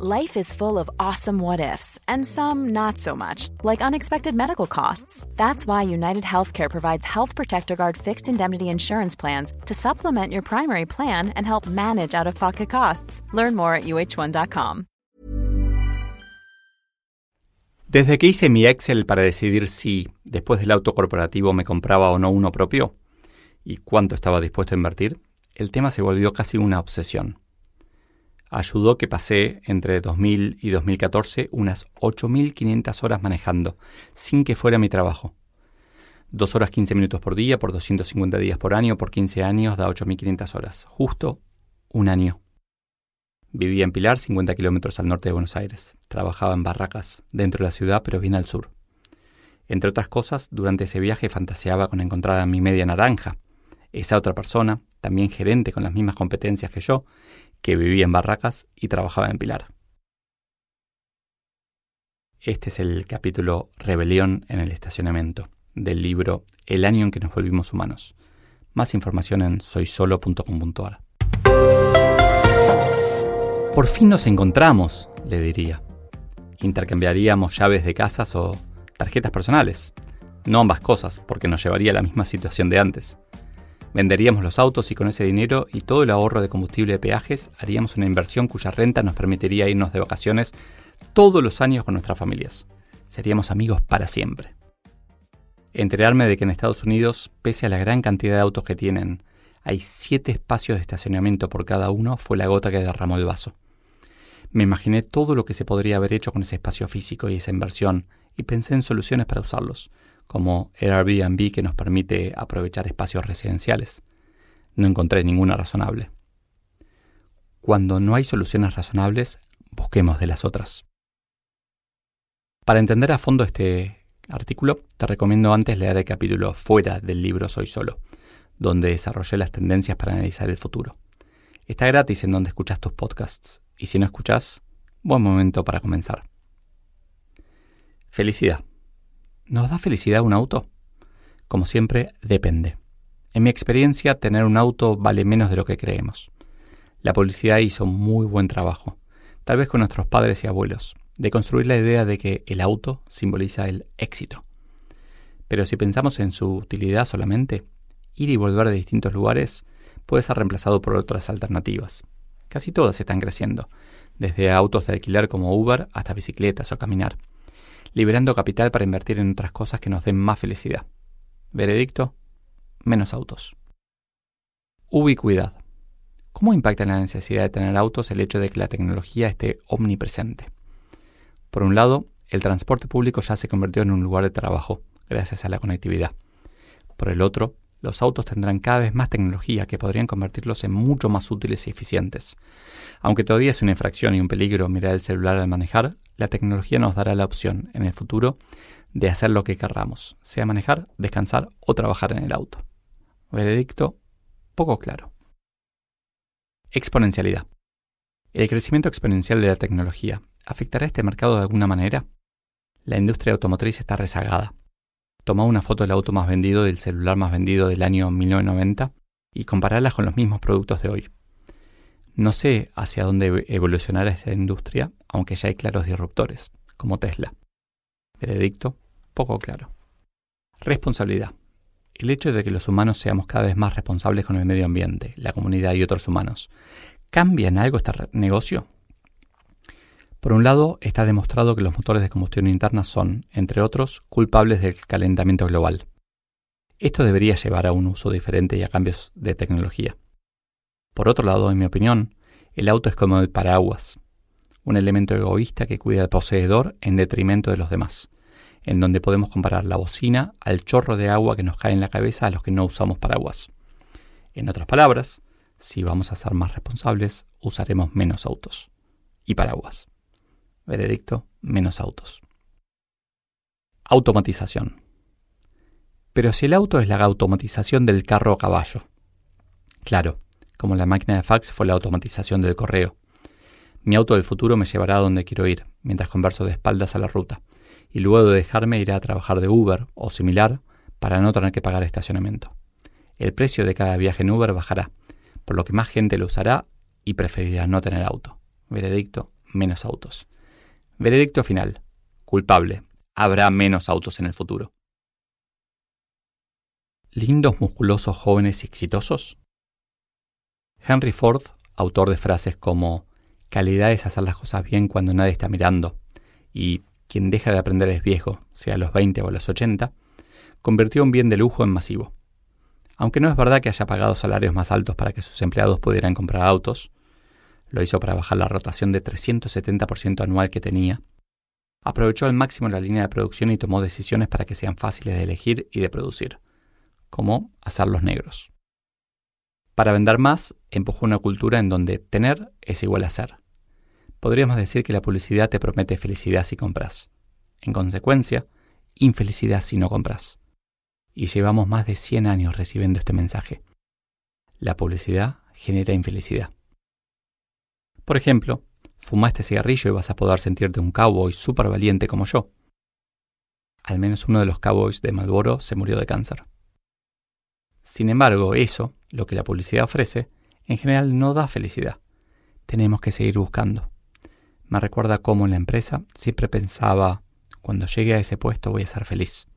Life is full of awesome what ifs, and some not so much, like unexpected medical costs. That's why United Healthcare provides Health Protector Guard fixed indemnity insurance plans to supplement your primary plan and help manage out of pocket costs. Learn more at uh1.com. Desde que hice mi Excel para decidir si, después del auto corporativo, me compraba o no uno propio y cuánto estaba dispuesto a invertir, el tema se volvió casi una obsesión ayudó que pasé entre 2000 y 2014 unas 8.500 horas manejando, sin que fuera mi trabajo. Dos horas 15 minutos por día, por 250 días por año, por 15 años, da 8.500 horas. Justo un año. Vivía en Pilar, 50 kilómetros al norte de Buenos Aires. Trabajaba en barracas, dentro de la ciudad, pero bien al sur. Entre otras cosas, durante ese viaje fantaseaba con encontrar a mi media naranja, esa otra persona, también gerente con las mismas competencias que yo, que vivía en Barracas y trabajaba en Pilar. Este es el capítulo Rebelión en el estacionamiento del libro El año en que nos volvimos humanos. Más información en soysolo.com.ar. Por fin nos encontramos, le diría. Intercambiaríamos llaves de casas o tarjetas personales. No ambas cosas, porque nos llevaría a la misma situación de antes. Venderíamos los autos y con ese dinero y todo el ahorro de combustible de peajes haríamos una inversión cuya renta nos permitiría irnos de vacaciones todos los años con nuestras familias. Seríamos amigos para siempre. Enterarme de que en Estados Unidos, pese a la gran cantidad de autos que tienen, hay siete espacios de estacionamiento por cada uno fue la gota que derramó el vaso. Me imaginé todo lo que se podría haber hecho con ese espacio físico y esa inversión y pensé en soluciones para usarlos, como Airbnb que nos permite aprovechar espacios residenciales. No encontré ninguna razonable. Cuando no hay soluciones razonables, busquemos de las otras. Para entender a fondo este artículo, te recomiendo antes leer el capítulo fuera del libro Soy Solo, donde desarrollé las tendencias para analizar el futuro. Está gratis en donde escuchas tus podcasts, y si no escuchas, buen momento para comenzar. Felicidad. ¿Nos da felicidad un auto? Como siempre, depende. En mi experiencia, tener un auto vale menos de lo que creemos. La publicidad hizo muy buen trabajo, tal vez con nuestros padres y abuelos, de construir la idea de que el auto simboliza el éxito. Pero si pensamos en su utilidad solamente, ir y volver de distintos lugares puede ser reemplazado por otras alternativas. Casi todas están creciendo, desde autos de alquiler como Uber hasta bicicletas o caminar liberando capital para invertir en otras cosas que nos den más felicidad. Veredicto, menos autos. Ubicuidad. ¿Cómo impacta en la necesidad de tener autos el hecho de que la tecnología esté omnipresente? Por un lado, el transporte público ya se convirtió en un lugar de trabajo, gracias a la conectividad. Por el otro, los autos tendrán cada vez más tecnología que podrían convertirlos en mucho más útiles y eficientes. Aunque todavía es una infracción y un peligro mirar el celular al manejar, la tecnología nos dará la opción en el futuro de hacer lo que querramos, sea manejar, descansar o trabajar en el auto. Veredicto poco claro. Exponencialidad. ¿El crecimiento exponencial de la tecnología afectará este mercado de alguna manera? La industria automotriz está rezagada. Toma una foto del auto más vendido del celular más vendido del año 1990 y compararlas con los mismos productos de hoy. No sé hacia dónde evolucionará esta industria, aunque ya hay claros disruptores, como Tesla. Veredicto, poco claro. Responsabilidad. El hecho de que los humanos seamos cada vez más responsables con el medio ambiente, la comunidad y otros humanos, ¿cambia algo este negocio? Por un lado, está demostrado que los motores de combustión interna son, entre otros, culpables del calentamiento global. Esto debería llevar a un uso diferente y a cambios de tecnología. Por otro lado, en mi opinión, el auto es como el paraguas, un elemento egoísta que cuida al poseedor en detrimento de los demás, en donde podemos comparar la bocina al chorro de agua que nos cae en la cabeza a los que no usamos paraguas. En otras palabras, si vamos a ser más responsables, usaremos menos autos y paraguas. Veredicto, menos autos. Automatización. Pero si el auto es la automatización del carro a caballo. Claro, como la máquina de fax fue la automatización del correo. Mi auto del futuro me llevará a donde quiero ir, mientras converso de espaldas a la ruta, y luego de dejarme iré a trabajar de Uber o similar para no tener que pagar estacionamiento. El precio de cada viaje en Uber bajará, por lo que más gente lo usará y preferirá no tener auto. Veredicto, menos autos. Veredicto final. Culpable. Habrá menos autos en el futuro. ¿Lindos, musculosos, jóvenes y exitosos? Henry Ford, autor de frases como calidad es hacer las cosas bien cuando nadie está mirando y quien deja de aprender es viejo, sea a los 20 o a los 80, convirtió un bien de lujo en masivo. Aunque no es verdad que haya pagado salarios más altos para que sus empleados pudieran comprar autos, lo hizo para bajar la rotación de 370% anual que tenía, aprovechó al máximo la línea de producción y tomó decisiones para que sean fáciles de elegir y de producir, como hacerlos negros. Para vender más, empujó una cultura en donde tener es igual a ser. Podríamos decir que la publicidad te promete felicidad si compras. En consecuencia, infelicidad si no compras y llevamos más de 100 años recibiendo este mensaje. La publicidad genera infelicidad. Por ejemplo, fuma este cigarrillo y vas a poder sentirte un cowboy súper valiente como yo. Al menos uno de los cowboys de Marlboro se murió de cáncer. Sin embargo, eso, lo que la publicidad ofrece, en general no da felicidad. Tenemos que seguir buscando. Me recuerda cómo en la empresa siempre pensaba, cuando llegue a ese puesto voy a ser feliz.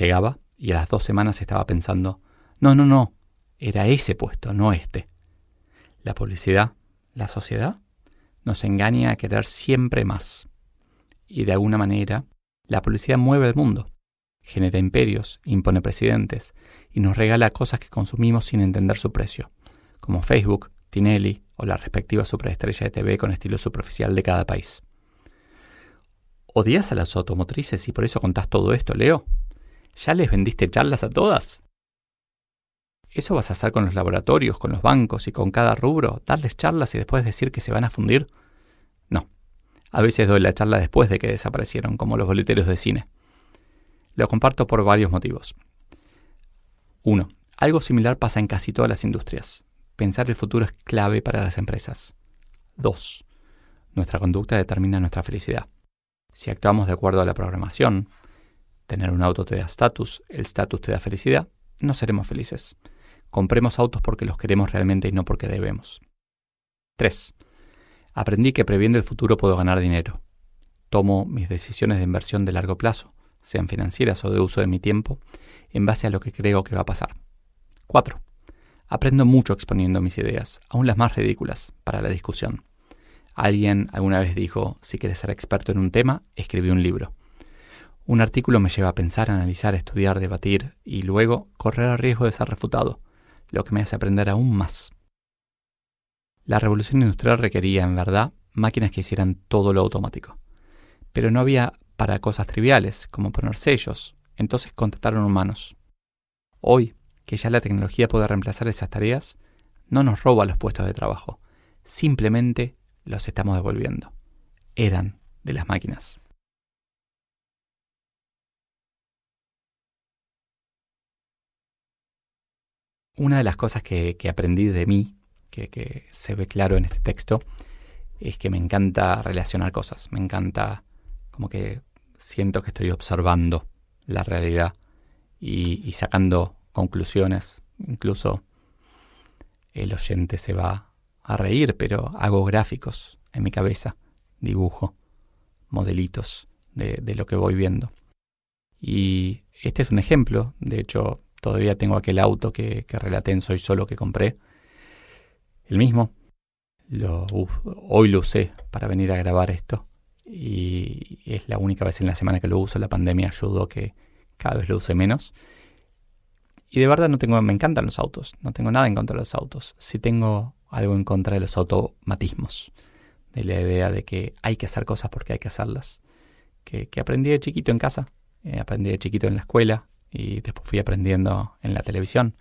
Llegaba, y a las dos semanas estaba pensando, no, no, no, era ese puesto, no este. La publicidad, la sociedad, nos engaña a querer siempre más. Y de alguna manera, la publicidad mueve el mundo, genera imperios, impone presidentes y nos regala cosas que consumimos sin entender su precio, como Facebook, Tinelli o la respectiva superestrella de TV con estilo superficial de cada país. ¿Odias a las automotrices y por eso contás todo esto, Leo? ¿Ya les vendiste charlas a todas? ¿Eso vas a hacer con los laboratorios, con los bancos y con cada rubro? ¿Darles charlas y después decir que se van a fundir? No. A veces doy la charla después de que desaparecieron, como los boleteros de cine. Lo comparto por varios motivos. 1. Algo similar pasa en casi todas las industrias. Pensar el futuro es clave para las empresas. 2. Nuestra conducta determina nuestra felicidad. Si actuamos de acuerdo a la programación, Tener un auto te da estatus, el estatus te da felicidad, no seremos felices. Compremos autos porque los queremos realmente y no porque debemos. 3. Aprendí que previendo el futuro puedo ganar dinero. Tomo mis decisiones de inversión de largo plazo, sean financieras o de uso de mi tiempo, en base a lo que creo que va a pasar. 4. Aprendo mucho exponiendo mis ideas, aún las más ridículas, para la discusión. Alguien alguna vez dijo, si quieres ser experto en un tema, escribí un libro. Un artículo me lleva a pensar, analizar, estudiar, debatir y luego correr el riesgo de ser refutado, lo que me hace aprender aún más. La revolución industrial requería, en verdad, máquinas que hicieran todo lo automático. Pero no había para cosas triviales, como poner sellos, entonces contrataron humanos. Hoy, que ya la tecnología puede reemplazar esas tareas, no nos roba los puestos de trabajo, simplemente los estamos devolviendo. Eran de las máquinas. Una de las cosas que, aprendí de mí, que, se ve claro en este texto, es que me encanta relacionar cosas, me encanta como que siento que estoy observando la realidad y, sacando conclusiones. Incluso el oyente se va a reír, pero hago gráficos en mi cabeza, dibujo modelitos de, de, lo que voy viendo. Y este es un ejemplo, de hecho Todavía tengo aquel auto que, que relaté en Soy Solo que compré. El mismo. Lo, hoy lo usé para venir a grabar esto. Y es la única vez en la semana que lo uso. La pandemia ayudó que cada vez lo use menos. Y de verdad no tengo, me encantan los autos. No tengo nada en contra de los autos. Sí tengo algo en contra de los automatismos. De la idea de que hay que hacer cosas porque hay que hacerlas. Que, aprendí de chiquito en casa. Eh, aprendí de chiquito en la escuela y después fui aprendiendo en la televisión,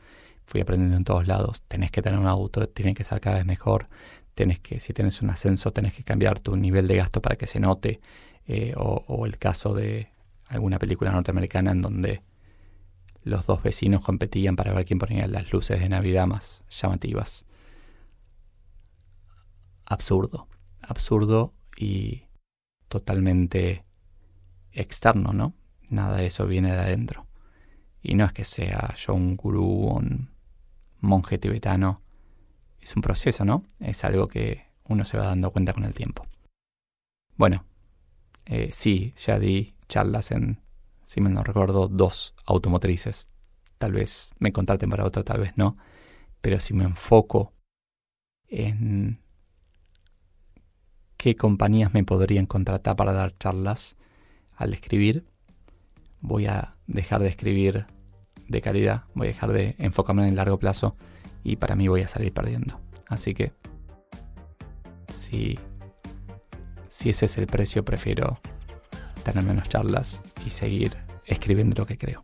fui aprendiendo en todos lados. Tenés que tener un auto, tiene que ser cada vez mejor. Tenés que, si tienes un ascenso, tenés que cambiar tu nivel de gasto para que se note. Eh, o, el caso de alguna película norteamericana en donde los dos vecinos competían para ver quién ponía las luces de Navidad más llamativas. Absurdo, absurdo y totalmente externo, ¿no? Nada de eso viene de adentro. Y no es que sea yo un gurú o un monje tibetano. Es un proceso, ¿no? Es algo que uno se va dando cuenta con el tiempo. Bueno, eh, sí, ya di charlas en, si me no recuerdo, dos automotrices. Tal vez me contraten para otra, tal vez no. Pero si me enfoco en qué compañías me podrían contratar para dar charlas al escribir, voy a dejar de escribir de calidad, voy a dejar de enfocarme en el largo plazo y para mí voy a salir perdiendo. Así que si, si ese es el precio, prefiero tener menos charlas y seguir escribiendo lo que creo.